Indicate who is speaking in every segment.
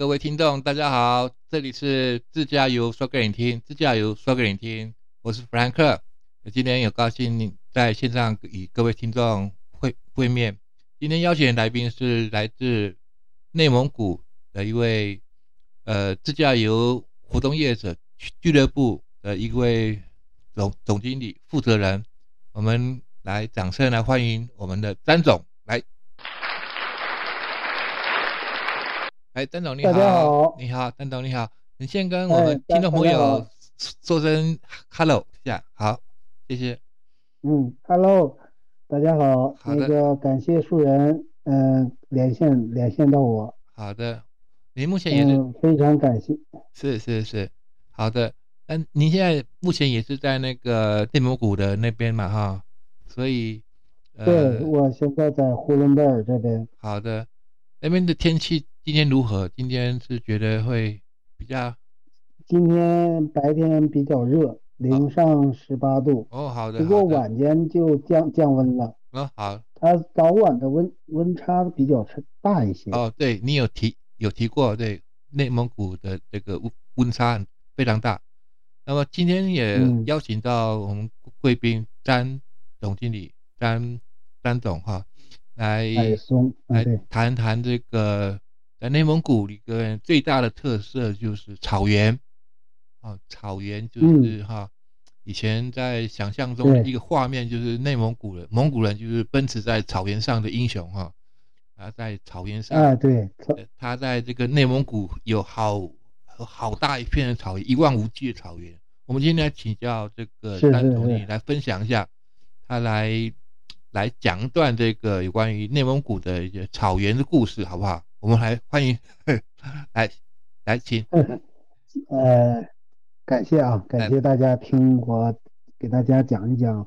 Speaker 1: 各位听众，大家好，这里是自驾游说给你听，自驾游说给你听，我是弗兰克。今天有高兴在线上与各位听众会会面。今天邀请的来宾是来自内蒙古的一位呃自驾游活动业者俱乐部的一位总总经理负责人，我们来掌声来欢迎我们的詹总来。哎，邓总你好，
Speaker 2: 大家好，
Speaker 1: 你好，邓总你好，你先跟我们听众朋友说声 hello 一下，好，谢谢。
Speaker 2: 嗯，hello，大家好，那个感谢树人，嗯、连线连线到我，
Speaker 1: 好的，您目前也是、
Speaker 2: 嗯，非常感谢，
Speaker 1: 是是是，好的。嗯您现在目前也是在那个内蒙古的那边嘛哈，所以呃，
Speaker 2: 对我现在在呼伦贝尔这边，
Speaker 1: 好的，那边的天气今天如何？今天是觉得会比较
Speaker 2: 今天白天比较热，零上十八度，
Speaker 1: 哦，好的，
Speaker 2: 不过晚间就降降温了，
Speaker 1: 哦好。
Speaker 2: 它早晚的温温差比较差大一些，
Speaker 1: 哦，对你有提有提过，对内蒙古的这个温温差非常大。那么今天也
Speaker 2: 嗯。
Speaker 1: 邀请到我们贵宾詹总经理詹詹总哈，来来谈谈这个在内蒙古里个最大的特色就是草原，啊，草原就是哈，以前在想象中的一个画面就是内蒙古人，蒙古人就是奔驰在草原上的英雄哈，啊，在草原上，
Speaker 2: 啊对，
Speaker 1: 他在这个内蒙古有好好大一片的草原，一望无际的草原。我们今天来请教这个
Speaker 2: 是是
Speaker 1: 詹总经理来分享一下，他来来讲一段这个有关于内蒙古的一些草原的故事，好不好？我们来欢迎 来来请。
Speaker 2: 呃，感谢啊，感谢大家听我给大家讲一讲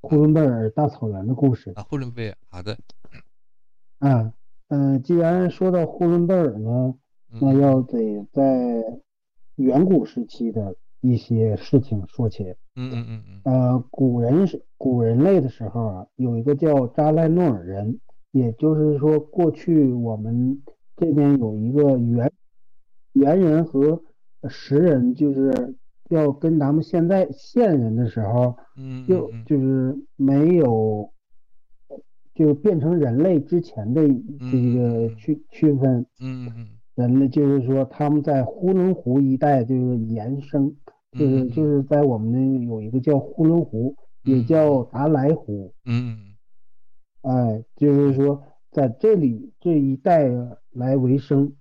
Speaker 2: 呼伦贝尔大草原的故事。
Speaker 1: 啊，呼伦贝尔，好的，
Speaker 2: 啊。嗯、既然说到呼伦贝尔呢，那
Speaker 1: 嗯
Speaker 2: 要得在远古时期的一些事情说起。
Speaker 1: 嗯嗯嗯嗯。
Speaker 2: 呃，古人是古人类的时候啊，有一个叫扎赖诺尔人，也就是说，过去我们这边有一个猿猿人和石人，就是要跟咱们现在现人的时候，
Speaker 1: 嗯
Speaker 2: 就
Speaker 1: 嗯。
Speaker 2: 就是没有，就变成人类之前的这
Speaker 1: 嗯
Speaker 2: 个区区分。
Speaker 1: 嗯嗯
Speaker 2: 人类就是说，他们在呼伦湖一带就是延伸，就是
Speaker 1: 嗯
Speaker 2: 就是在我们那有一个叫呼伦湖，也
Speaker 1: 嗯
Speaker 2: 叫达莱湖，
Speaker 1: 嗯
Speaker 2: 哎，就是说在这里这一带来为生，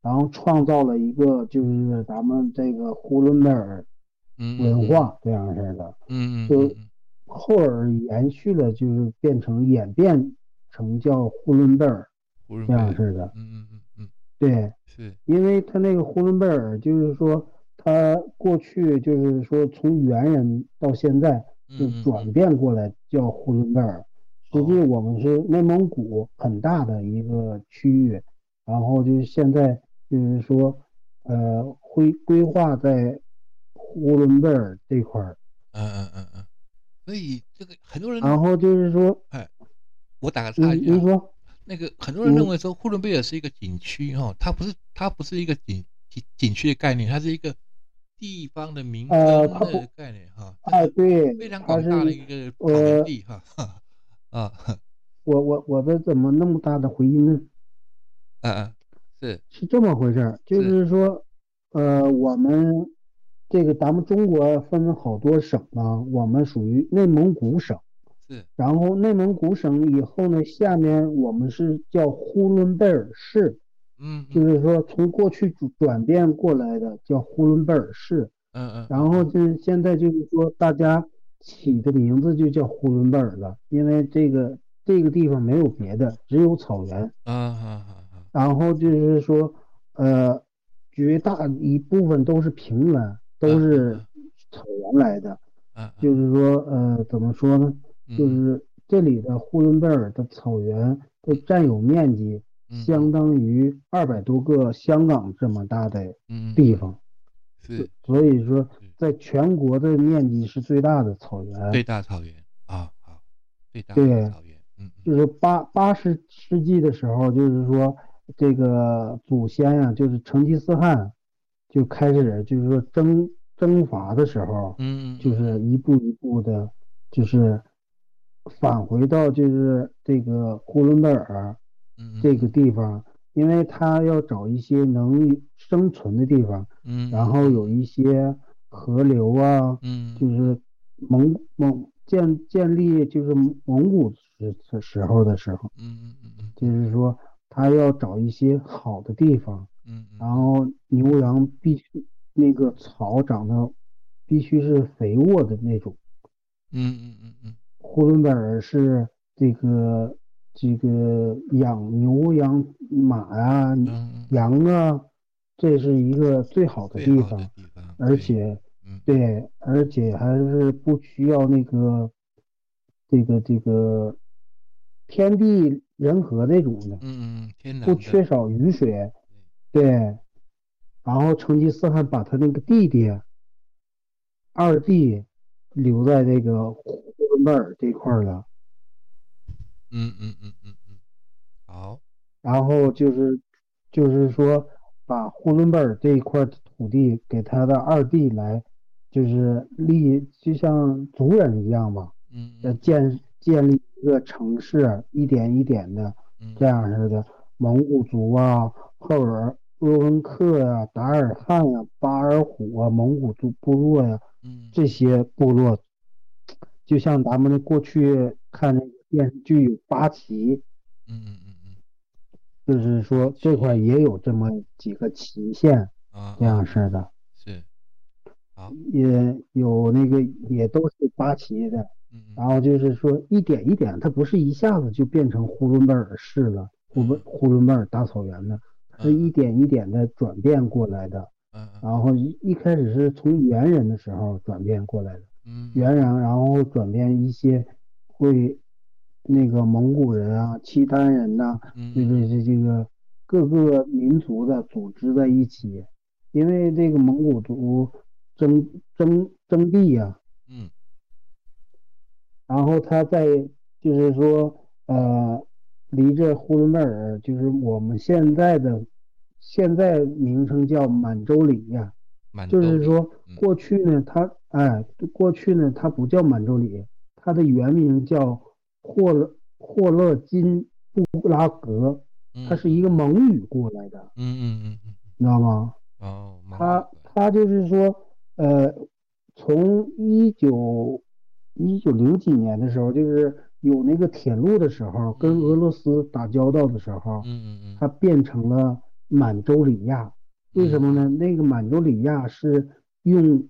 Speaker 2: 然后创造了一个就是咱们这个呼伦贝尔
Speaker 1: 嗯
Speaker 2: 文化这样式的，
Speaker 1: 嗯嗯
Speaker 2: 就
Speaker 1: 嗯
Speaker 2: 后而延续了，就是变成演变成叫呼伦贝尔这样式的，
Speaker 1: 嗯嗯嗯嗯。
Speaker 2: 对。
Speaker 1: 是。
Speaker 2: 因为他那个呼伦贝尔，就是说他过去就是说从猿人到现在就
Speaker 1: 嗯。
Speaker 2: 转变过来叫呼伦贝尔。实际我们是内蒙古很大的一个区域，然后就是现在就是说，呃，规规划在呼伦贝尔这块儿，
Speaker 1: 嗯嗯嗯嗯，所以这个很多人，
Speaker 2: 然后就是说，哎
Speaker 1: 我打个岔
Speaker 2: 嗯，
Speaker 1: 一下
Speaker 2: 您，说，
Speaker 1: 那个很多人
Speaker 2: 嗯
Speaker 1: 认为说呼伦贝尔是一个景区哈，它不是它不是一个景景景区的概念，它是一个地方的民生
Speaker 2: 呃它
Speaker 1: 的概念哈，
Speaker 2: 哎，对
Speaker 1: 非常，
Speaker 2: 他
Speaker 1: 广大的一个草原
Speaker 2: 呃，
Speaker 1: 地哈，啊，
Speaker 2: 我我我的怎么那么大的回音呢？
Speaker 1: 嗯嗯，是，
Speaker 2: 是这么回事儿，就是说，呃，我们这个咱们中国分好多省啊，我们属于内蒙古省，
Speaker 1: 是，
Speaker 2: 然后内蒙古省以后呢，下面我们是叫呼伦贝尔市，
Speaker 1: 嗯，嗯。
Speaker 2: 就是说从过去转转变过来的叫呼伦贝尔市，
Speaker 1: 嗯嗯，
Speaker 2: 然后就现在就是说大家起的名字就叫呼伦贝尔了，因为这个这个地方没有别的，只有草原。然后就是说，呃，绝大一部分都是平原，都是草原来的。
Speaker 1: 嗯，
Speaker 2: 就是说，呃，怎么说呢？
Speaker 1: 嗯
Speaker 2: 就是这里的呼伦贝尔的草原的占有面积
Speaker 1: 嗯
Speaker 2: 相当于二百多个香港这么大的
Speaker 1: 嗯
Speaker 2: 地方，
Speaker 1: 是
Speaker 2: 所以说
Speaker 1: 是
Speaker 2: 在全国的面积是最大的草原。
Speaker 1: 最大草原啊，好，最大草原，嗯嗯。
Speaker 2: 就是八八十世纪的时候，就是说，这个祖先啊、就是成吉思汗就开始就是说征征伐的时候，
Speaker 1: 嗯，
Speaker 2: 就。是一步一步的，就是返回到就是这个呼伦贝尔
Speaker 1: 嗯
Speaker 2: 这个。地方，因为他要找一些能生存的地方，
Speaker 1: 嗯，
Speaker 2: 然后有一些河流啊，
Speaker 1: 嗯。
Speaker 2: 就是蒙蒙建建立就是蒙古时时时候的时候，
Speaker 1: 嗯嗯嗯嗯。
Speaker 2: 就是说他要找一些好的地方，
Speaker 1: 嗯嗯，
Speaker 2: 然后牛羊必须那个草长得必须是肥沃的那种。
Speaker 1: 嗯嗯嗯嗯。
Speaker 2: 呼伦贝尔是这个这个养牛羊马呀、
Speaker 1: 嗯，
Speaker 2: 羊啊，这是一个最好的地方而且
Speaker 1: 嗯
Speaker 2: 对，而且还是不需要那个这个这个天地人和那种的，
Speaker 1: 嗯嗯天
Speaker 2: 不缺少雨水。对，然后成吉思汗把他那个弟弟二弟留在这个呼伦贝尔这块儿了。
Speaker 1: 嗯嗯嗯嗯嗯，好，
Speaker 2: 然后就是就是说把呼伦贝尔这一块土地给他的二弟来，就是立，就像族人一样嘛，
Speaker 1: 嗯
Speaker 2: 呃建建立一个城市，一点一点的
Speaker 1: 嗯
Speaker 2: 这样似的。蒙古族啊，赫尔鄂温克啊、达尔汉呀、巴尔虎啊，蒙古族部落呀、
Speaker 1: 嗯
Speaker 2: 这些部落，就像咱们过去看那个电视剧有八旗，
Speaker 1: 嗯
Speaker 2: 就是说这块也有这么几个旗县
Speaker 1: 啊
Speaker 2: 这样式的，
Speaker 1: 是，好，
Speaker 2: 也有那个也都是八旗的，
Speaker 1: 嗯嗯。
Speaker 2: 然后就是说一点一点，它不是一下子就变成呼伦贝尔市了，呼伦呼伦贝尔大草原的，是一点一点的转变过来的。
Speaker 1: 嗯嗯。
Speaker 2: 然后一一开始是从猿人的时候转变过来的，
Speaker 1: 嗯。
Speaker 2: 猿人，然后转变一些会那个蒙古人啊、契丹人呐、
Speaker 1: 嗯
Speaker 2: 就是这这个各个民族的组织在一起，因为这个蒙古族征征征地呀、
Speaker 1: 嗯。
Speaker 2: 然后他在就是说呃，离这呼伦贝尔就是我们现在的现在名称叫满洲里呀、就是说
Speaker 1: 嗯。
Speaker 2: 过去呢，它哎，过去呢它不叫满洲里，它的原名叫霍勒霍勒金布拉格，它
Speaker 1: 嗯
Speaker 2: 是一个蒙语过来的，
Speaker 1: 嗯嗯嗯嗯
Speaker 2: 你知道吗？
Speaker 1: 哦，蒙
Speaker 2: 它
Speaker 1: 古
Speaker 2: 它就是说，呃，从一九一九零几年的时候，就是有那个铁路的时候，跟俄罗斯打交道的时候，
Speaker 1: 嗯嗯嗯
Speaker 2: 它变成了满洲里亚。为什么呢？那个满洲里亚是用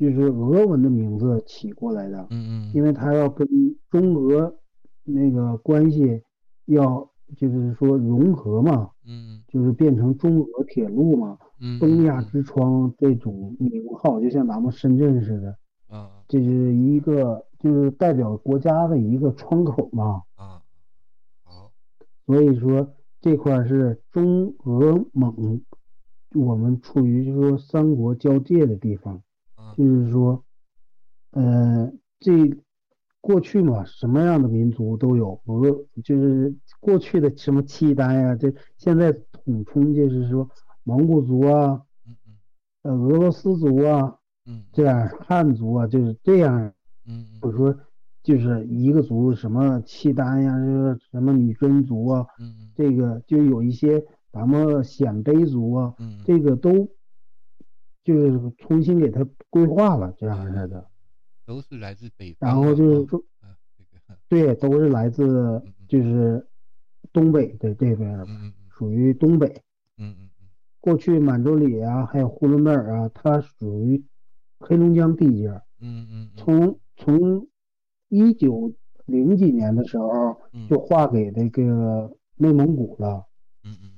Speaker 2: 就是俄文的名字起过来的，
Speaker 1: 嗯嗯
Speaker 2: 因为它要跟中俄那个关系要就是说融合嘛，
Speaker 1: 嗯
Speaker 2: 就是变成中俄铁路嘛。
Speaker 1: 嗯
Speaker 2: 东亚之窗这种名号，就像咱们深圳似的，
Speaker 1: 啊
Speaker 2: 这是一个就是代表国家的一个窗口嘛。
Speaker 1: 啊好
Speaker 2: 所以说这块是中俄蒙，我们处于就是说三国交界的地方，
Speaker 1: 啊
Speaker 2: 就是说，呃，这过去嘛，什么样的民族都有，俄就是过去的什么契丹呀，这现在统称就是说蒙古族啊，呃，俄罗斯族啊，
Speaker 1: 嗯
Speaker 2: 这样汉族啊，就是这样，
Speaker 1: 嗯
Speaker 2: 或者说就是一个族，什么契丹呀，就是什么女真族啊，
Speaker 1: 嗯
Speaker 2: 这个就有一些咱们鲜卑族啊，
Speaker 1: 嗯。
Speaker 2: 这个都就是重新给他规划了这样式的，
Speaker 1: 都是来自北方
Speaker 2: 然后就是说，
Speaker 1: 啊这个
Speaker 2: 对，都是来自
Speaker 1: 嗯
Speaker 2: 就是东北的这边儿，
Speaker 1: 嗯嗯
Speaker 2: 属于东北。
Speaker 1: 嗯嗯嗯。
Speaker 2: 过去满洲里啊，还有呼伦贝尔啊，它属于黑龙江地界儿。
Speaker 1: 嗯嗯嗯。
Speaker 2: 从从一九零几年的时候
Speaker 1: 嗯。
Speaker 2: 就划给那个内蒙古了，
Speaker 1: 嗯嗯。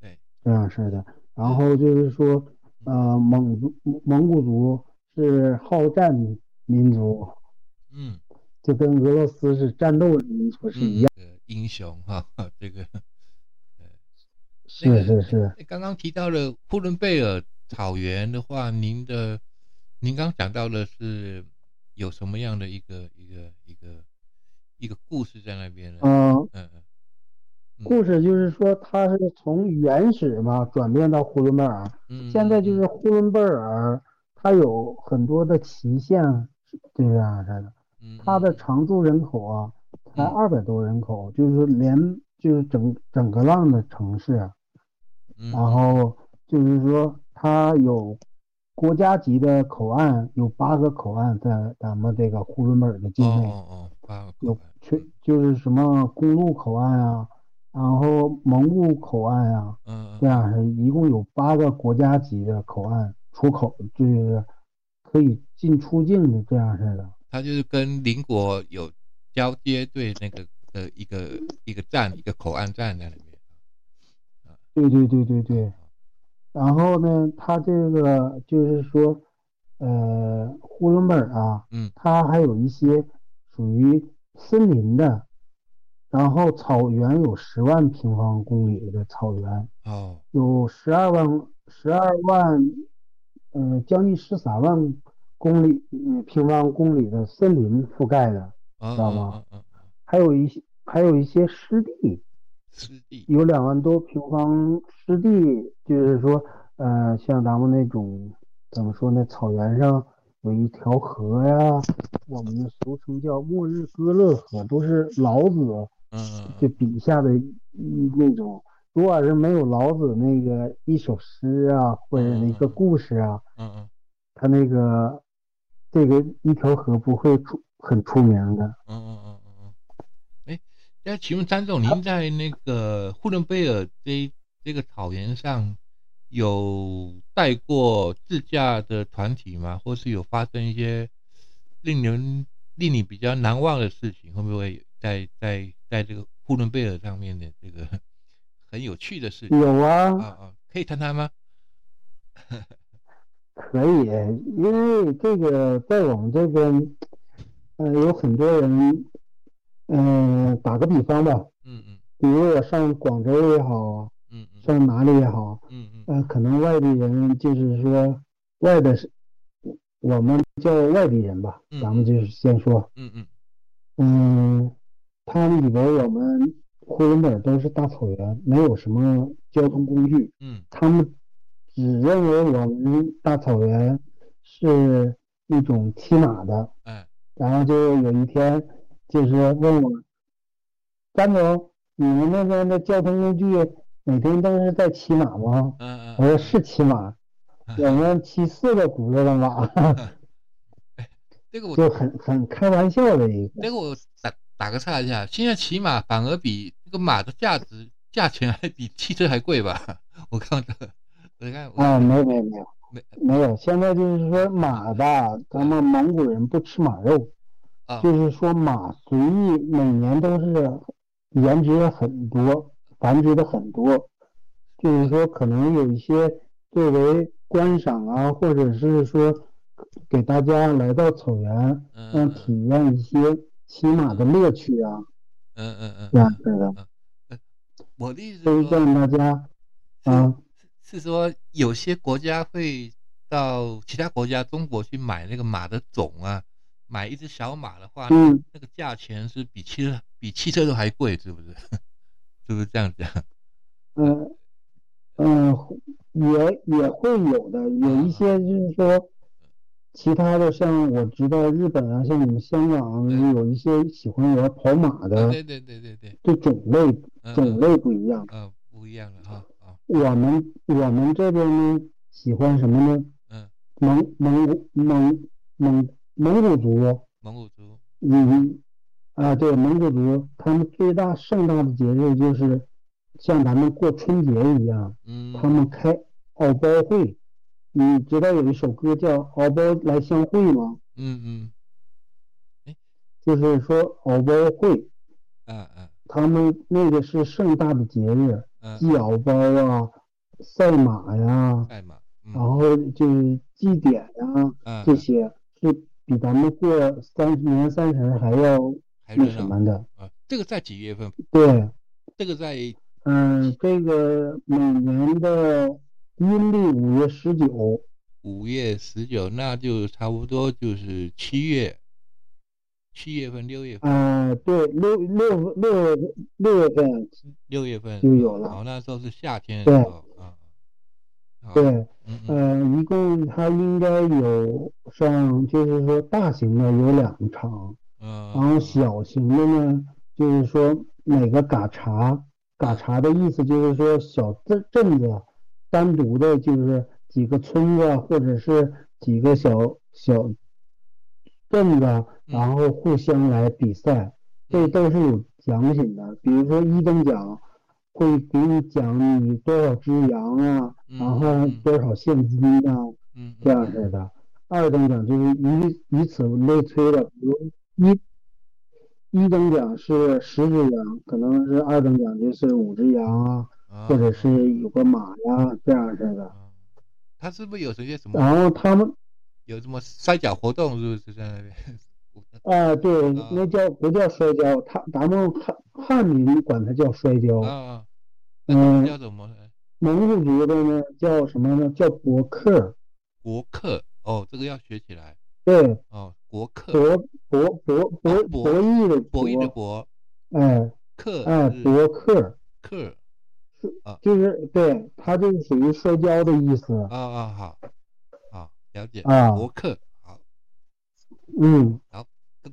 Speaker 1: 对。
Speaker 2: 这样式的。然后就是说，呃，蒙族蒙古族是好战民族，
Speaker 1: 嗯
Speaker 2: 就跟俄罗斯是战斗民族是一样。
Speaker 1: 嗯的英雄哈这个
Speaker 2: 是是是，
Speaker 1: 刚刚提到了呼伦贝尔草原的话，您的您刚讲到的是有什么样的一个一个一个一个故事在那边呢？
Speaker 2: 嗯、
Speaker 1: 嗯嗯
Speaker 2: 故事就是说它是从原始嘛转变到呼伦贝尔，
Speaker 1: 嗯，
Speaker 2: 现在就是呼伦贝尔，它有很多的旗县这样式的，
Speaker 1: 嗯，
Speaker 2: 它的常住人口啊才二百多人口，就是连就是整整个浪的城市然后就是说它有国家级的口岸，有八个口岸在咱们这个呼伦贝尔的境内，有
Speaker 1: 岸。
Speaker 2: 全就是什么公路口岸啊，然后蒙古口岸啊、
Speaker 1: 嗯，
Speaker 2: 这样是一共有八个国家级的口岸出口，就是可以进出境的这样式的。
Speaker 1: 它就是跟邻国有交接对那个的一个一个站，一个口岸站在里面。
Speaker 2: 对对对对对。然后呢，它这个就是说，呃，呼伦贝尔啊，
Speaker 1: 嗯
Speaker 2: 它还有一些属于森林的，然后草原有十万平方公里的草原，
Speaker 1: 哦，
Speaker 2: 有十二万十二万，呃，将近十三万公里嗯平方公里的森林覆盖的，
Speaker 1: 知
Speaker 2: 道吗？
Speaker 1: 嗯嗯，
Speaker 2: 还有一些还有一些湿地，
Speaker 1: 湿地，
Speaker 2: 有两万多平方湿地，就是说，呃，像咱们那种怎么说呢，草原上有一条河呀，我们俗称叫末日哥勒河，都是老子
Speaker 1: 嗯嗯
Speaker 2: 就笔下的那种。如果是没有老子那个一首诗啊，或者一个故事啊，
Speaker 1: 嗯嗯
Speaker 2: 他那个这个一条河不会出很出名的。
Speaker 1: 嗯嗯嗯嗯嗯。哎，那请问张总，您在那个呼伦贝尔这这个草原上有带过自驾的团体吗？或是有发生一些令人令你比较难忘的事情？会不会在在在这个呼伦贝尔上面的这个很有趣的事情？
Speaker 2: 有啊，
Speaker 1: 啊啊，可以谈谈吗？
Speaker 2: 可以，因为这个在我们这边，呃，有很多人，嗯、打个比方吧，
Speaker 1: 嗯嗯。
Speaker 2: 比如我上广州也好，
Speaker 1: 嗯嗯。
Speaker 2: 上哪里也好，
Speaker 1: 嗯嗯。
Speaker 2: 呃，可能外地人就是说外的是，我们叫外地人吧，
Speaker 1: 嗯
Speaker 2: 咱们就是先说，
Speaker 1: 嗯嗯。
Speaker 2: 嗯，他们以为我们呼伦贝尔都是大草原，没有什么交通工具，
Speaker 1: 嗯。
Speaker 2: 他们只认为我们大草原是一种骑马的，
Speaker 1: 哎。
Speaker 2: 然后就有一天就是问我，张总，你们那边的交通工具每天都是在骑马吗？
Speaker 1: 嗯
Speaker 2: 我说是骑马，我们骑四个轱辘的马，
Speaker 1: 这个我
Speaker 2: 就很很开玩笑的一个。
Speaker 1: 这个我打打个岔一下，现在骑马反而比这个马的价值价钱还比汽车还贵吧？我看看我
Speaker 2: 啊，没没没有
Speaker 1: 没
Speaker 2: 没有，现在就是说马吧，咱们蒙古人不吃马肉，
Speaker 1: 啊。
Speaker 2: 就是说马随意每年都是繁殖的很多，繁殖的很多，就是说可能有一些作为观赏啊，或者是说给大家来到草原，
Speaker 1: 嗯。
Speaker 2: 让体验一些骑马的乐趣啊，
Speaker 1: 嗯嗯嗯。
Speaker 2: 对啊，对。的，
Speaker 1: 我的意思
Speaker 2: 是
Speaker 1: 是说，
Speaker 2: 让大家啊，
Speaker 1: 是说有些国家会到其他国家中国去买那个马的种啊，买一只小马的话，
Speaker 2: 嗯，
Speaker 1: 那个价钱是比汽车比汽车都还贵，是不是？是不是这样讲？
Speaker 2: 嗯嗯，也也会有的，有一些就是说，其他的像我知道日本啊，像你们香港啊有一些喜欢玩跑马的，
Speaker 1: 对对对对对，
Speaker 2: 这种类
Speaker 1: 嗯
Speaker 2: 种类不一样。
Speaker 1: 嗯不一样了哈啊。
Speaker 2: 我们我们这边呢，喜欢什么呢？
Speaker 1: 嗯，
Speaker 2: 蒙蒙古蒙蒙蒙古族，
Speaker 1: 蒙古族。
Speaker 2: 嗯啊，对，蒙古族，他们最大盛大的节日就是像咱们过春节一样。
Speaker 1: 嗯。
Speaker 2: 他们开敖包会，你知道有一首歌叫《敖包来相会》吗？
Speaker 1: 嗯嗯。
Speaker 2: 就是说敖包会，
Speaker 1: 啊啊
Speaker 2: 他们那个是盛大的节日，
Speaker 1: 嗯
Speaker 2: 祭敖包啊，赛马呀，
Speaker 1: 赛马，嗯。
Speaker 2: 然后就是祭典呀，
Speaker 1: 啊
Speaker 2: 这些是比咱们过三十年三十还要那什么的。
Speaker 1: 啊，这个在几月份？
Speaker 2: 对，
Speaker 1: 这个在
Speaker 2: 嗯，这个每年的阴历五月十九，
Speaker 1: 五月十九，那就差不多就是七月。七月份、六月份，
Speaker 2: 啊，对，六六六六月份。
Speaker 1: 六月份。
Speaker 2: 就有了。
Speaker 1: 哦，那时候是夏天的
Speaker 2: 对
Speaker 1: 时候啊。
Speaker 2: 对，
Speaker 1: 嗯嗯。
Speaker 2: 呃，一共它应该有上，就是说大型的有两场，
Speaker 1: 嗯，
Speaker 2: 然后小型的呢，就是说每个嘎查，嘎查的意思就是说小镇镇子，单独的就是几个村子或者是几个小小镇子，然后互相来比赛，这都是有奖品的。比如说一等奖会给你奖你多少只羊啊，
Speaker 1: 嗯
Speaker 2: 然后多少现金啊，
Speaker 1: 嗯，
Speaker 2: 这样式的。二等奖就是以以此类推的，比如一一等奖是十只羊，可能是二等奖就是五只羊啊，
Speaker 1: 啊
Speaker 2: 或者是有个马呀这样式的。
Speaker 1: 啊他是不是有这些什么
Speaker 2: 然后他们
Speaker 1: 有什么摔跤活动？是不是在那边？
Speaker 2: 啊，对
Speaker 1: 啊，
Speaker 2: 那叫不叫摔跤？他咱们汉汉民管它叫摔跤，
Speaker 1: 啊
Speaker 2: 嗯
Speaker 1: 叫什么？
Speaker 2: 蒙古族的呢叫什么呢？叫博客。
Speaker 1: 博客哦，这个要学起来
Speaker 2: 对，
Speaker 1: 哦。博客
Speaker 2: 博博博博
Speaker 1: 啊博
Speaker 2: 博弈的
Speaker 1: 博弈的博，
Speaker 2: 哎
Speaker 1: 客
Speaker 2: 哎，
Speaker 1: 是
Speaker 2: 博克
Speaker 1: 客
Speaker 2: 就是对，它这个属于摔跤的意思。
Speaker 1: 啊啊好，好了解
Speaker 2: 啊
Speaker 1: 博客好，
Speaker 2: 嗯，
Speaker 1: 好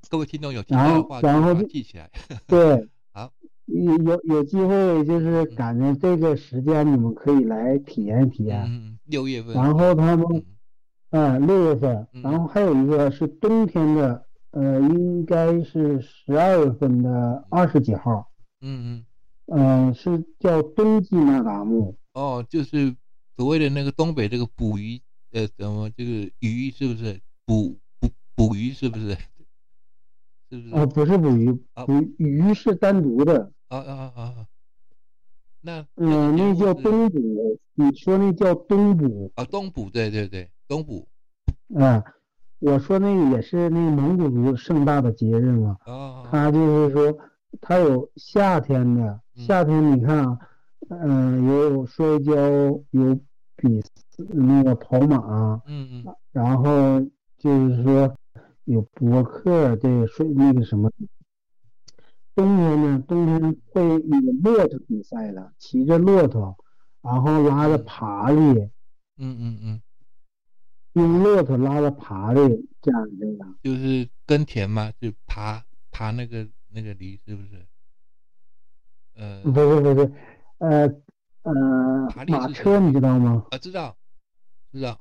Speaker 1: 各位听众有听到的话，
Speaker 2: 然后
Speaker 1: 记起来。
Speaker 2: 对。
Speaker 1: 好，
Speaker 2: 有有有机会就是赶着这个时间，你们可以来体验体验。
Speaker 1: 嗯，六月份，
Speaker 2: 然后他们
Speaker 1: 嗯
Speaker 2: 啊，六月份，
Speaker 1: 嗯
Speaker 2: 然后还有一个是冬天的，呃，应该是十二月份的二十几号，
Speaker 1: 嗯嗯，
Speaker 2: 嗯、是叫冬季那达慕。
Speaker 1: 哦，就是所谓的那个东北这个捕鱼，呃，什么这个鱼是不是捕捕捕鱼是不是？是不是？
Speaker 2: 啊，不是捕鱼，
Speaker 1: 啊
Speaker 2: 捕鱼是单独的，
Speaker 1: 啊啊啊啊！啊那
Speaker 2: 嗯、那叫冬捕，你说那叫冬捕，
Speaker 1: 啊冬捕，对对对，冬捕
Speaker 2: 啊，我说那个也是那个蒙古族盛大的节日嘛。
Speaker 1: 啊，
Speaker 2: 他就是说，他有夏天的，
Speaker 1: 嗯
Speaker 2: 夏天你看啊，嗯、有摔跤，有比那个跑马，
Speaker 1: 嗯嗯
Speaker 2: 然后就是说有博客，这个睡那个什么。冬天呢，冬天会有骆驼比赛了，骑着骆驼，然后拉着爬犁，
Speaker 1: 嗯嗯嗯，
Speaker 2: 用骆驼拉着爬犁，这样这样。
Speaker 1: 就是耕田嘛，就爬爬那个那个犁，是不是？呃
Speaker 2: 不是不是，呃马车你知道吗？
Speaker 1: 啊，知道知道，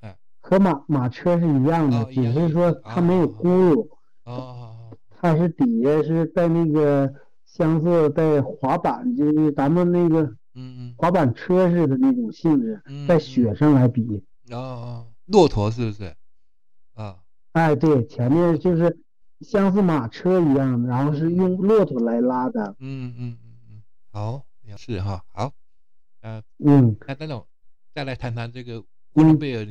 Speaker 1: 哎
Speaker 2: 和马马车是一样的，
Speaker 1: 哦
Speaker 2: 只是说它没有轱辘，
Speaker 1: 哦哦
Speaker 2: 它是底下是带那个相似带滑板，就是咱们那个
Speaker 1: 嗯嗯
Speaker 2: 滑板车似的那种性质，
Speaker 1: 嗯，
Speaker 2: 在雪上来比。
Speaker 1: 哦哦，骆驼是不是？啊，
Speaker 2: 哎，对，前面就是相似马车一样的，然后是用骆驼来拉的。
Speaker 1: 嗯嗯，好，是哈，好，呃，
Speaker 2: 嗯，
Speaker 1: 那那种再来谈谈这个乌伦贝尔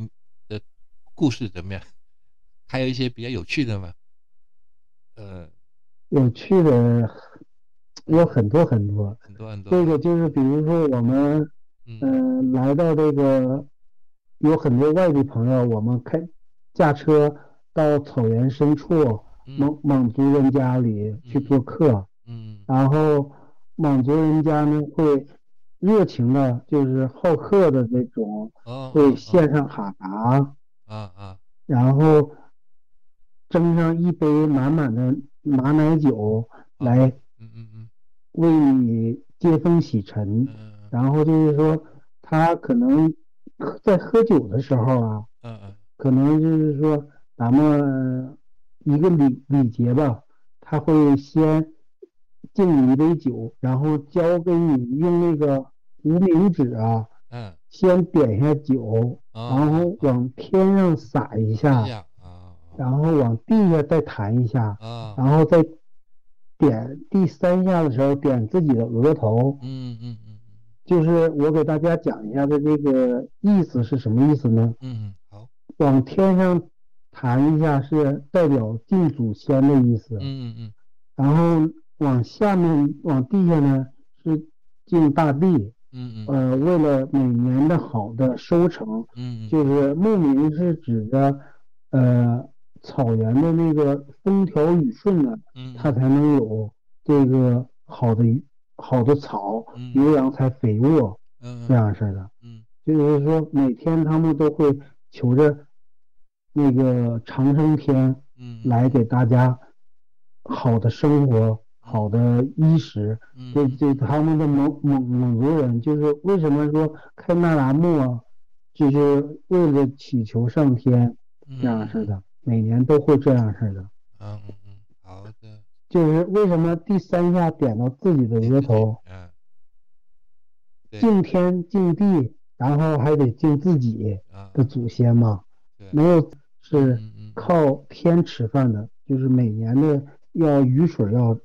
Speaker 1: 的故事怎么样？还有一些比较有趣的吗？呃，
Speaker 2: 有趣的有很多很多。
Speaker 1: 很多很多，
Speaker 2: 这个就是比如说我们
Speaker 1: 嗯。
Speaker 2: 嗯，来到这个有很多外地朋友，我们开驾车到草原深处
Speaker 1: 嗯。
Speaker 2: 蒙蒙族人家里去做客，
Speaker 1: 嗯。
Speaker 2: 然后蒙族人家呢会热情的，就是好客的那种，
Speaker 1: 哦，
Speaker 2: 会献上哈达，
Speaker 1: 啊啊，
Speaker 2: 然后斟上一杯满满的马奶酒来
Speaker 1: 嗯嗯嗯。
Speaker 2: 为你接风洗尘。
Speaker 1: 嗯
Speaker 2: 然后就是说，他可能在喝酒的时候啊，
Speaker 1: 嗯嗯。
Speaker 2: 可能就是说咱们一个礼礼节吧，他会先敬你一杯酒，然后交给你用那个无名指啊，
Speaker 1: 嗯，
Speaker 2: 先点下酒，
Speaker 1: 然
Speaker 2: 然后往天上撒一下，然后往地下再弹一下，
Speaker 1: 啊，
Speaker 2: 然后再点第三下的时候点自己的额头。
Speaker 1: 嗯嗯嗯
Speaker 2: 就是我给大家讲一下的这个意思是什么意思呢？
Speaker 1: 嗯嗯，好，
Speaker 2: 往天上弹一下是代表敬祖先的意思，
Speaker 1: 嗯嗯嗯。
Speaker 2: 然后往下面往地下呢是进大地，
Speaker 1: 嗯嗯。
Speaker 2: 呃，为了每年的好的收成，
Speaker 1: 嗯嗯，
Speaker 2: 就是牧民是指着呃草原的那个风调雨顺呢，
Speaker 1: 嗯，
Speaker 2: 它才能有这个好的好的草，
Speaker 1: 嗯。
Speaker 2: 牛羊才肥沃，
Speaker 1: 嗯
Speaker 2: 这样式的。
Speaker 1: 嗯。
Speaker 2: 就是说，每天他们都会求着那个长生天
Speaker 1: 嗯。
Speaker 2: 来给大家好的生活、好的衣食。
Speaker 1: 嗯
Speaker 2: 这这他们的蒙蒙蒙族人就是为什么说开那达慕啊，就是为了祈求上天这样式的，每年都会这样式的。
Speaker 1: 嗯嗯嗯，好的，
Speaker 2: 就是为什么第三下点到自己的额头，
Speaker 1: 嗯，
Speaker 2: 敬天敬地，然后还得敬自己
Speaker 1: 啊，
Speaker 2: 的祖先嘛。没有是靠天吃饭的，就是每年的要雨水要好，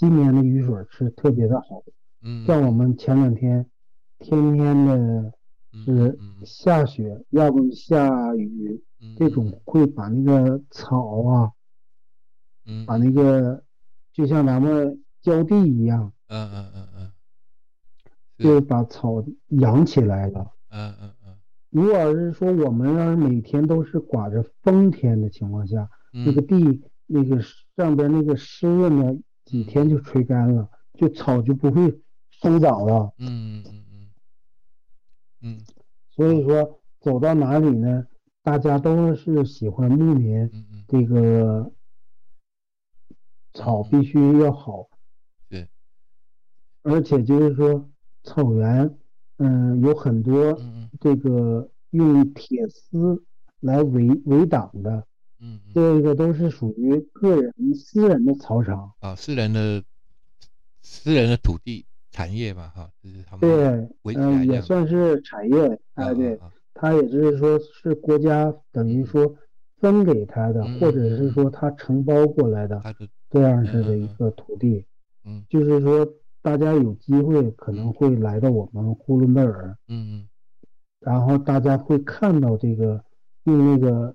Speaker 2: 今年的雨水是特别的好。
Speaker 1: 嗯，
Speaker 2: 像我们前两天天天的
Speaker 1: 嗯
Speaker 2: 是
Speaker 1: 嗯。
Speaker 2: 下雪，要不下雨，
Speaker 1: 嗯
Speaker 2: 这种会把那个草啊，
Speaker 1: 嗯。
Speaker 2: 把那个就像咱们浇地一样，
Speaker 1: 嗯嗯嗯嗯，
Speaker 2: 就把草养起来了。
Speaker 1: 嗯嗯嗯。
Speaker 2: 如果要是说我们要是每天都是刮着风天的情况下，
Speaker 1: 嗯，
Speaker 2: 那个地那个上边那个湿润呢，几天就吹干了，就草就不会生长了。
Speaker 1: 嗯嗯嗯嗯
Speaker 2: 所以说走到哪里呢，大家都是喜欢牧民，
Speaker 1: 嗯嗯。
Speaker 2: 这个草必须要好，
Speaker 1: 对，
Speaker 2: 而且就是说草原，嗯，有很多
Speaker 1: 嗯嗯。
Speaker 2: 这个用铁丝来围围挡的，
Speaker 1: 嗯嗯。
Speaker 2: 这个都是属于个人私人的草场。
Speaker 1: 啊，私人的私人的土地产业嘛，哈，就是他们
Speaker 2: 对，也算是产业，
Speaker 1: 啊
Speaker 2: 哎，对，他也是说是国家等于说分给他的，
Speaker 1: 嗯
Speaker 2: 或者是说他承包过来的这样式的
Speaker 1: 嗯嗯嗯
Speaker 2: 一个土地。
Speaker 1: 嗯
Speaker 2: 就是说，大家有机会可能会来到我们呼伦贝尔，
Speaker 1: 嗯。
Speaker 2: 然后大家会看到这个用那个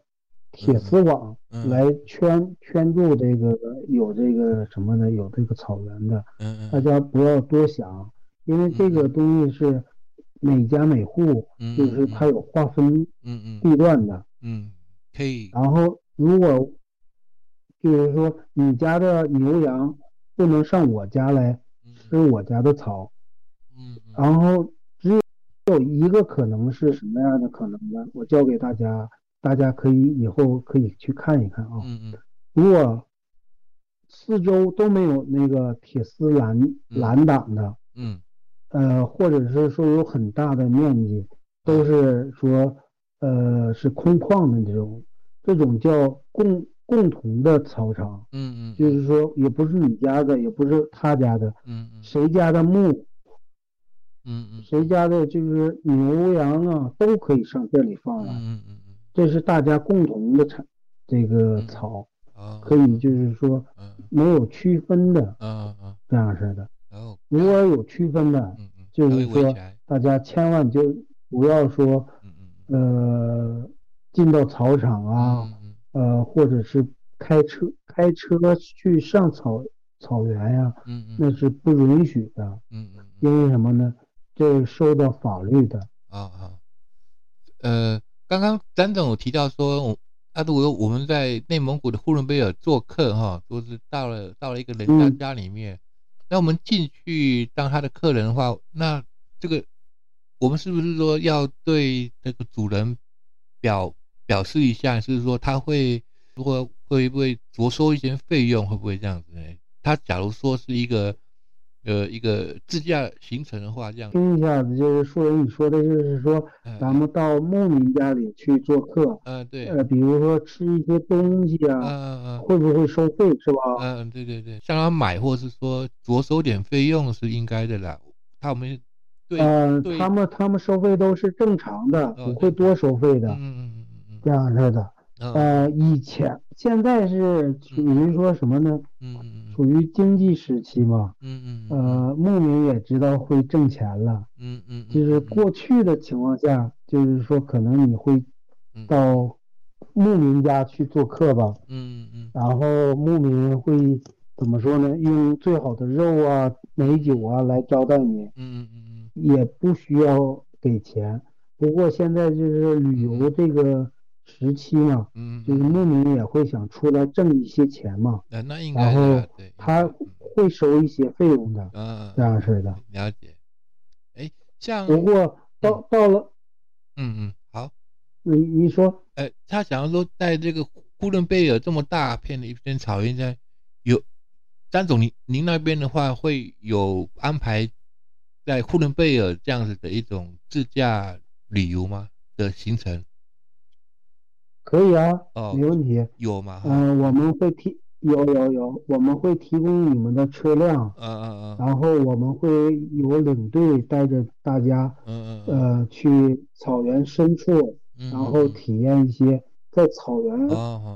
Speaker 2: 铁丝网
Speaker 1: 嗯。
Speaker 2: 来圈圈住这个有这个什么的，有这个草原的。大家不要多想，因为这个东西是每家每户，
Speaker 1: 嗯
Speaker 2: 就是它有划分地段的。
Speaker 1: 嗯可以。
Speaker 2: 然后如果就是说你家的牛羊不能上我家来吃我家的草，然后只有一个可能是什么样的可能呢？我教给大家，大家可以以后可以去看一看啊。
Speaker 1: 嗯嗯。
Speaker 2: 如果四周都没有那个铁丝拦拦挡的，
Speaker 1: 嗯。
Speaker 2: 呃，或者是说有很大的面积，都是说呃是空旷的这种，这种叫共共同的操场，
Speaker 1: 嗯嗯，
Speaker 2: 就是说也不是你家的，也不是他家的，
Speaker 1: 嗯嗯。
Speaker 2: 谁家的牧，
Speaker 1: 嗯嗯。
Speaker 2: 谁家的就是牛羊啊，都可以上这里放来，
Speaker 1: 嗯嗯嗯
Speaker 2: 这是大家共同的产这个
Speaker 1: 嗯
Speaker 2: 草，
Speaker 1: 嗯，
Speaker 2: 可以就是说
Speaker 1: 嗯
Speaker 2: 没有区分的这样式的，如果有区分的，就是说大家千万就不要说。呃，进到草场啊，
Speaker 1: 嗯
Speaker 2: 呃，或者是开车开车去上草草原呀、那是不允许的。因为什么呢？这是受到法律的。
Speaker 1: 啊啊，呃，刚刚张总有提到说，我啊，如果我们在内蒙古的呼伦贝尔做客哈，说是到了到了一个人家
Speaker 2: 嗯
Speaker 1: 家里面，那我们进去当他的客人的话，那这个我们是不是说要对这个主人表表示一下，是说他会如果会不会着收一些费用，会不会这样子呢？他假如说是一个呃一个自驾行程的话，这样，
Speaker 2: 听一下子就是说，你说的就是说，
Speaker 1: 呃
Speaker 2: 咱们到牧民家里去做客，
Speaker 1: 呃对，
Speaker 2: 呃，比如说吃一些东西
Speaker 1: 嗯
Speaker 2: 啊，
Speaker 1: 嗯嗯。
Speaker 2: 会不会收费是吧？
Speaker 1: 嗯，对对对，向他买或是说着收点费用是应该的啦。他们对，
Speaker 2: 呃，
Speaker 1: 对
Speaker 2: 他们他们收费都是正常的，
Speaker 1: 哦
Speaker 2: 不会多收费的，
Speaker 1: 嗯嗯嗯嗯
Speaker 2: 这样式的。
Speaker 1: 嗯。
Speaker 2: 呃，以前现在是属于说什么呢？
Speaker 1: 嗯嗯
Speaker 2: 属于经济时期嘛。
Speaker 1: 嗯嗯
Speaker 2: 呃，牧民也知道会挣钱了，
Speaker 1: 嗯嗯，
Speaker 2: 就是过去的情况下，就是说可能你会
Speaker 1: 嗯
Speaker 2: 到牧民家去做客吧，
Speaker 1: 嗯嗯。
Speaker 2: 然后牧民会怎么说呢？用最好的肉啊、美酒啊来招待你，
Speaker 1: 嗯嗯嗯。
Speaker 2: 也不需要给钱。不过现在就是旅游这个时期嘛，
Speaker 1: 嗯，
Speaker 2: 就是牧民也会想出来挣一些钱嘛，
Speaker 1: 那那应该
Speaker 2: 然后他会收一些费用的，
Speaker 1: 嗯，
Speaker 2: 这样式的。
Speaker 1: 了解。哎，像
Speaker 2: 不过到到了，
Speaker 1: 嗯嗯，好，
Speaker 2: 你你说，
Speaker 1: 哎，他想要说，在这个呼伦贝尔这么大片的一片草原上，有张总，您您那边的话会有安排在呼伦贝尔这样子的一种自驾旅游吗的行程？
Speaker 2: 可以啊，
Speaker 1: 哦
Speaker 2: 没问题。
Speaker 1: 有吗？哈
Speaker 2: 嗯、我们会提有有有，我们会提供你们的车辆，
Speaker 1: 嗯嗯嗯。
Speaker 2: 然后我们会有领队带着大家，
Speaker 1: 嗯嗯嗯。
Speaker 2: 呃，去草原深处，
Speaker 1: 嗯，
Speaker 2: 然后体验一些在草原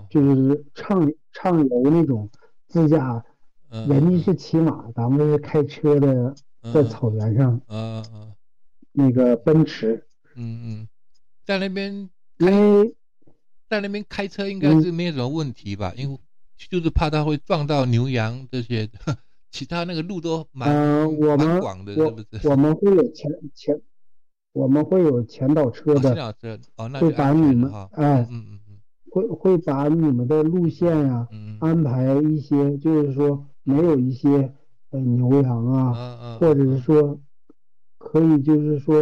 Speaker 2: 就是畅畅游那种自驾，
Speaker 1: 嗯，
Speaker 2: 人家是骑马，咱们是开车的，在草原上
Speaker 1: 嗯嗯
Speaker 2: 那个奔驰，
Speaker 1: 嗯嗯，在那边
Speaker 2: 因为
Speaker 1: 在那边开车应该是没有什么问题吧？因为就是怕他会撞到牛羊这些，其他那个路都蛮、
Speaker 2: 嗯，我们
Speaker 1: 蛮广的，是
Speaker 2: 我
Speaker 1: 不是？
Speaker 2: 我们会有前前，我们会有前导车
Speaker 1: 哦，
Speaker 2: 的会把你们。哎
Speaker 1: 嗯嗯嗯
Speaker 2: 会会把你们的路线呀、安排一些，就是说没有一些呃牛羊啊，或者是说可以就是说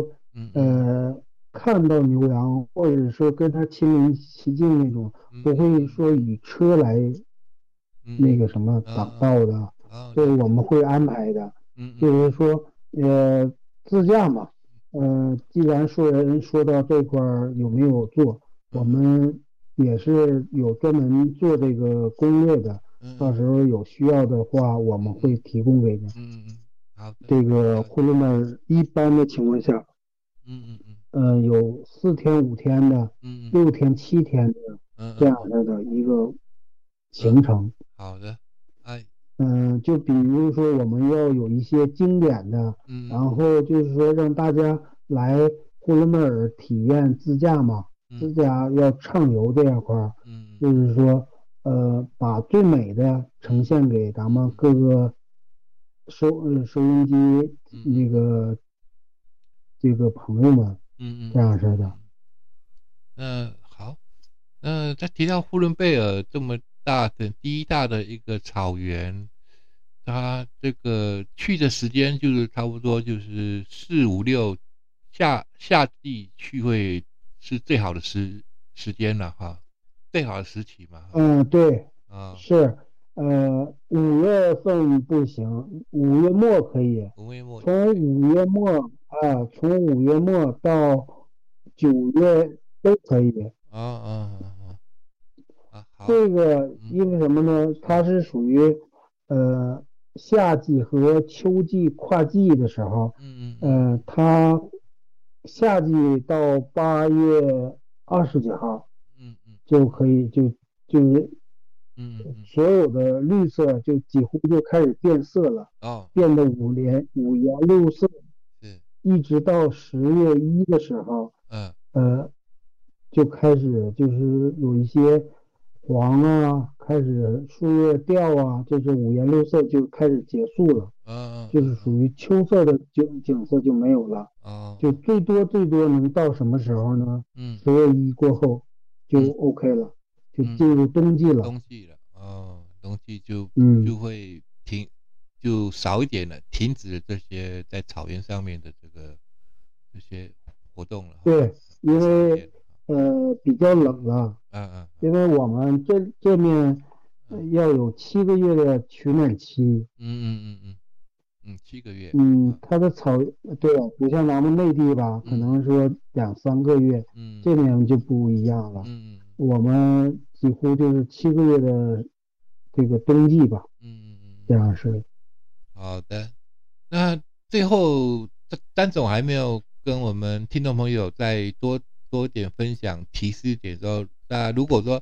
Speaker 2: 呃看到牛羊，或者说跟他亲临其境那种，
Speaker 1: 嗯。
Speaker 2: 不会说以车来
Speaker 1: 嗯。
Speaker 2: 那个什么
Speaker 1: 嗯
Speaker 2: 挡道的，
Speaker 1: 啊，
Speaker 2: 对，我们会安排的。就是说，呃，自驾嘛，呃，既然说人说到这块儿有没有做，我们也是有专门做这个攻略的，
Speaker 1: 嗯，
Speaker 2: 到时候有需要的话，我们会提供给你。
Speaker 1: 嗯嗯嗯，好，
Speaker 2: 这个呼伦贝尔一般的情况下，
Speaker 1: 嗯嗯嗯
Speaker 2: 呃，有四天、五天的、
Speaker 1: 嗯嗯。
Speaker 2: 六天、七天的
Speaker 1: 嗯
Speaker 2: 这样式的一个行程。
Speaker 1: 好的，哎，
Speaker 2: 嗯、就比如说我们要有一些经典的，
Speaker 1: 嗯，
Speaker 2: 然后就是说让大家来呼伦贝尔体验自驾嘛，自
Speaker 1: 嗯
Speaker 2: 驾要畅游这一块儿，
Speaker 1: 嗯
Speaker 2: 就是说，呃，把最美的呈现给咱们各个收呃收音机那个这个朋友们，
Speaker 1: 嗯嗯
Speaker 2: 这样式的。
Speaker 1: 那好，那在提到呼伦贝尔这么大的第一大的一个草原，它这个去的时间就是差不多就是四五六夏夏季去会是最好的时时间了哈，最好的时期嘛。
Speaker 2: 嗯，对，
Speaker 1: 啊，
Speaker 2: 是，呃，五月份不行，五月末可以，
Speaker 1: 五月末
Speaker 2: 从五月末啊，从五月末到九月都可以。
Speaker 1: 啊啊啊啊
Speaker 2: 这。个因为什么呢？它是属于呃夏季和秋季跨季的时候，
Speaker 1: 嗯嗯嗯。
Speaker 2: 呃，它夏季到八月二十几号
Speaker 1: 嗯嗯。
Speaker 2: 就可以就就是
Speaker 1: 嗯嗯。
Speaker 2: 所有的绿色就几乎就开始变色了，
Speaker 1: 哦。
Speaker 2: 变得五颜五颜六色，
Speaker 1: 是。
Speaker 2: 一直到十月一的时候，
Speaker 1: 嗯。
Speaker 2: 呃，就开始就是有一些黄啊，开始树叶掉啊，就是五颜六色就开始结束了，
Speaker 1: 嗯嗯。
Speaker 2: 就是属于秋色的景景色就没有了，
Speaker 1: 哦。
Speaker 2: 就最多最多能到什么时候呢？
Speaker 1: 嗯。
Speaker 2: 十月一过后就
Speaker 1: 嗯。
Speaker 2: OK 了，就
Speaker 1: 嗯
Speaker 2: 进入冬季了。
Speaker 1: 冬季了哦，冬季就
Speaker 2: 嗯
Speaker 1: 就会停，就少一点了，停止这些在草原上面的这个这些活动了。
Speaker 2: 对，因为呃比较冷了，
Speaker 1: 嗯嗯
Speaker 2: 因为我们这这面呃要有七个月的取暖期。
Speaker 1: 嗯嗯嗯嗯嗯，七个月。
Speaker 2: 嗯，它的草对啊，不像咱们内地吧，可
Speaker 1: 嗯
Speaker 2: 能说两三个月，
Speaker 1: 嗯
Speaker 2: 这边就不一样了。
Speaker 1: 嗯嗯
Speaker 2: 我们几乎就是七个月的这个冬季吧，
Speaker 1: 嗯嗯
Speaker 2: 这
Speaker 1: 嗯，
Speaker 2: 样是。
Speaker 1: 好的。那最后，丹丹总还没有跟我们听众朋友再多多点分享提示一点说，那如果说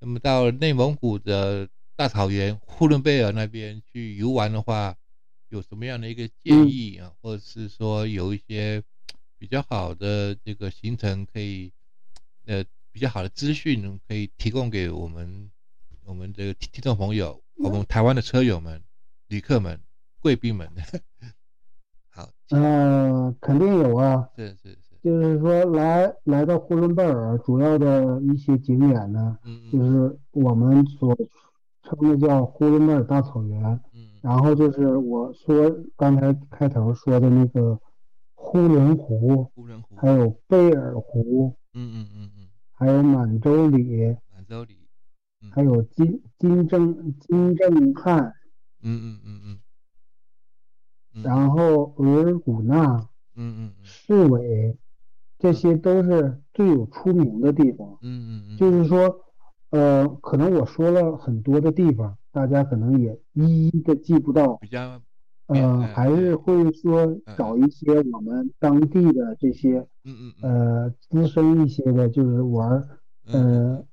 Speaker 1: 那么到内蒙古的大草原呼伦贝尔那边去游玩的话，有什么样的一个建议啊，或者是说有一些比较好的这个行程可以，呃，比较好的资讯可以提供给我们我们的听听众朋友，我们台湾的车友们、旅客们、贵宾们。好，
Speaker 2: 嗯、肯定有啊。
Speaker 1: 是是是，
Speaker 2: 就是说来来到呼伦贝尔主要的一些景点呢，
Speaker 1: 嗯嗯。
Speaker 2: 就是我们所称的叫呼伦贝尔大草原，
Speaker 1: 嗯。
Speaker 2: 然后就是我说刚才开头说的那个呼伦湖，
Speaker 1: 呼伦湖，
Speaker 2: 还有贝尔湖，
Speaker 1: 嗯嗯嗯嗯，
Speaker 2: 还有满洲里，
Speaker 1: 满洲里，嗯。
Speaker 2: 还有金金正金正汉，
Speaker 1: 嗯嗯嗯嗯。嗯，
Speaker 2: 然后额尔古纳、
Speaker 1: 嗯嗯嗯。
Speaker 2: 市委，这些都是最有出名的地方。
Speaker 1: 嗯嗯嗯，
Speaker 2: 就是说，呃，可能我说了很多的地方，大家可能也一一的记不到，
Speaker 1: 比较
Speaker 2: 呃，
Speaker 1: 嗯
Speaker 2: 还是会说找一些我们当地的这些
Speaker 1: 嗯嗯嗯。
Speaker 2: 呃资深一些的，就是玩儿，
Speaker 1: 嗯
Speaker 2: 呃，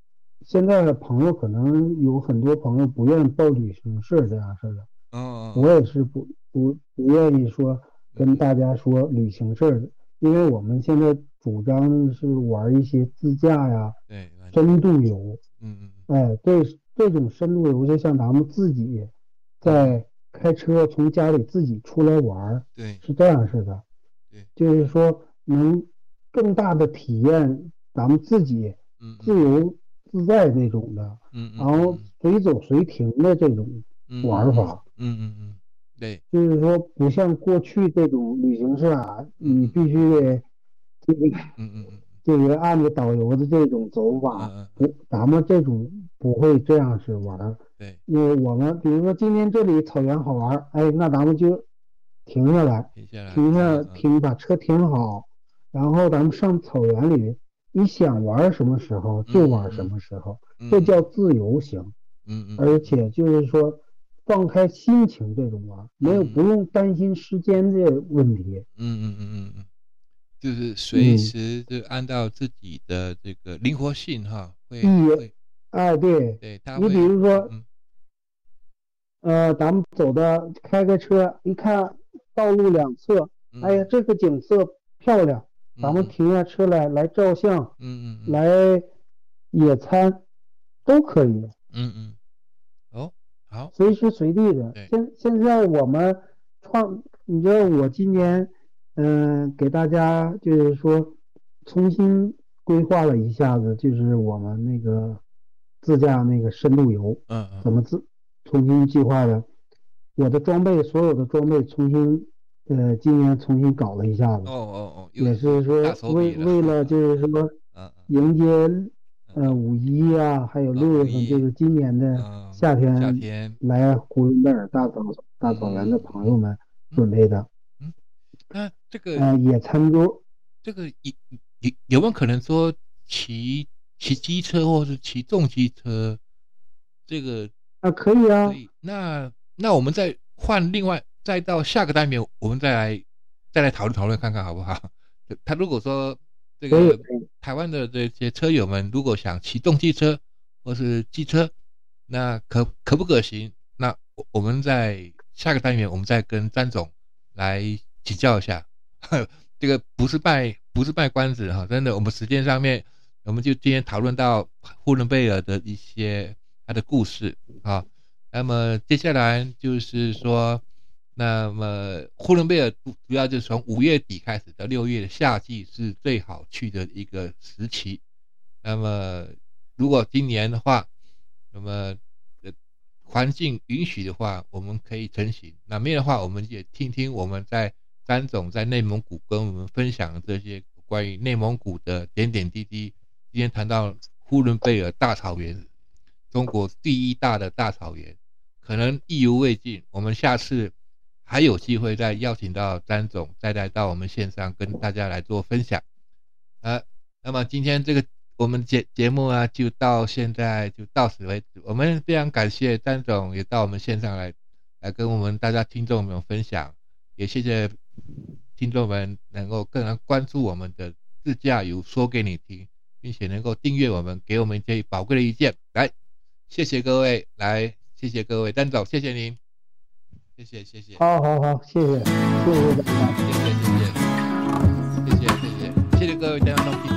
Speaker 2: 现在的朋友可能有很多朋友不愿意报旅行社这样式的，
Speaker 1: 哦
Speaker 2: 我也是不不不愿意说跟大家说旅行社的，因为我们现在主张是玩一些自驾呀、
Speaker 1: 对，
Speaker 2: 深度游，
Speaker 1: 嗯嗯
Speaker 2: 哎，这这种深度游就像咱们自己在开车从家里自己出来玩儿，
Speaker 1: 对
Speaker 2: 是这样式的，
Speaker 1: 对，
Speaker 2: 就是说能更大的体验咱们自己
Speaker 1: 嗯
Speaker 2: 自由自在那种的，
Speaker 1: 嗯嗯，
Speaker 2: 然后随走随停的这种玩法。
Speaker 1: 嗯嗯嗯，对，
Speaker 2: 就是说，不像过去这种旅行社啊，你必须得这个
Speaker 1: 嗯嗯嗯。
Speaker 2: 这个按着导游的这种走法，不，咱们这种不会这样式玩儿。
Speaker 1: 对，
Speaker 2: 因为我们比如说今天这里草原好玩儿，哎，那咱们就停下来，
Speaker 1: 停下来，
Speaker 2: 停下
Speaker 1: 嗯，
Speaker 2: 停，把车停好，然后咱们上草原里，你想玩儿什么时候就玩儿什么时候，
Speaker 1: 嗯。
Speaker 2: 这叫自由行。
Speaker 1: 嗯嗯，
Speaker 2: 而且就是说，放开心情这种玩儿，没有
Speaker 1: 嗯。
Speaker 2: 不用担心时间的问题。
Speaker 1: 嗯嗯嗯嗯。嗯，就是随
Speaker 2: 嗯。
Speaker 1: 时就按照自己的这个灵活性哈，会
Speaker 2: 嗯
Speaker 1: 会，
Speaker 2: 哎，对，
Speaker 1: 对，
Speaker 2: 你比如说
Speaker 1: 嗯。
Speaker 2: 呃，咱们走的开个车，一看道路两侧，
Speaker 1: 嗯。
Speaker 2: 哎呀，这个景色漂亮，咱们
Speaker 1: 嗯。
Speaker 2: 停下车来来照相，
Speaker 1: 嗯嗯嗯。
Speaker 2: 来野餐，都可以，
Speaker 1: 嗯嗯，哦，好，
Speaker 2: 随时随地的。现现在我们创，你知道我今年，嗯、给大家就是说重新规划了一下子，就是我们那个自驾那个深度游
Speaker 1: 嗯嗯。
Speaker 2: 怎么自重新计划的，我的装备所有的装备重新，呃，今年重新搞了一下子
Speaker 1: 哦，哦哦，
Speaker 2: 也是说为为了就是说
Speaker 1: 嗯嗯。
Speaker 2: 迎接呃五一啊，还有
Speaker 1: 嗯
Speaker 2: 六月份，就是今年的
Speaker 1: 嗯
Speaker 2: 夏天
Speaker 1: 夏天，
Speaker 2: 来呼伦贝尔大草大草原的朋友们准备的，
Speaker 1: 那这个
Speaker 2: 呃，野餐桌，
Speaker 1: 这个有有有没有可能说骑骑机车或是骑重机车，这个
Speaker 2: 啊，可以啊
Speaker 1: 可，以？那那我们再换另外再到下个单元，我们再来再来讨论讨论看看好不好？就 他如果说这个，台湾的这些车友们如果想骑重机车或是机车，那可可不可行？那我我们在下个单元我们再跟詹总来请教一下。这个不是卖不是卖关子哈，真的，我们时间上面我们就今天讨论到呼伦贝尔的一些他的故事啊。那么接下来就是说，那么呼伦贝尔主主要就是从五月底开始到六月的夏季是最好去的一个时期。那么如果今年的话，那么呃环境允许的话，我们可以成行；那没有的话，我们也听听我们在詹总在内蒙古跟我们分享的这些关于内蒙古的点点滴滴。今天谈到呼伦贝尔大草原，中国第一大的大草原，可能意犹未尽。我们下次还有机会再邀请到詹总，再来到我们线上跟大家来做分享。呃，那么今天这个我们节节目啊，就到现在就到此为止。我们非常感谢詹总也到我们线上来，来跟我们大家听众们分享，也谢谢听众们能够更能关注我们的自驾游说给你听，并且能够订阅我们，给我们一些宝贵的意见。来，谢谢各位，来，谢谢各位，单总，谢谢您，谢谢，谢谢，
Speaker 2: 好好好，谢谢，谢谢大家。
Speaker 1: 谢谢，谢谢，谢谢，谢谢，谢谢各位听众听众朋友。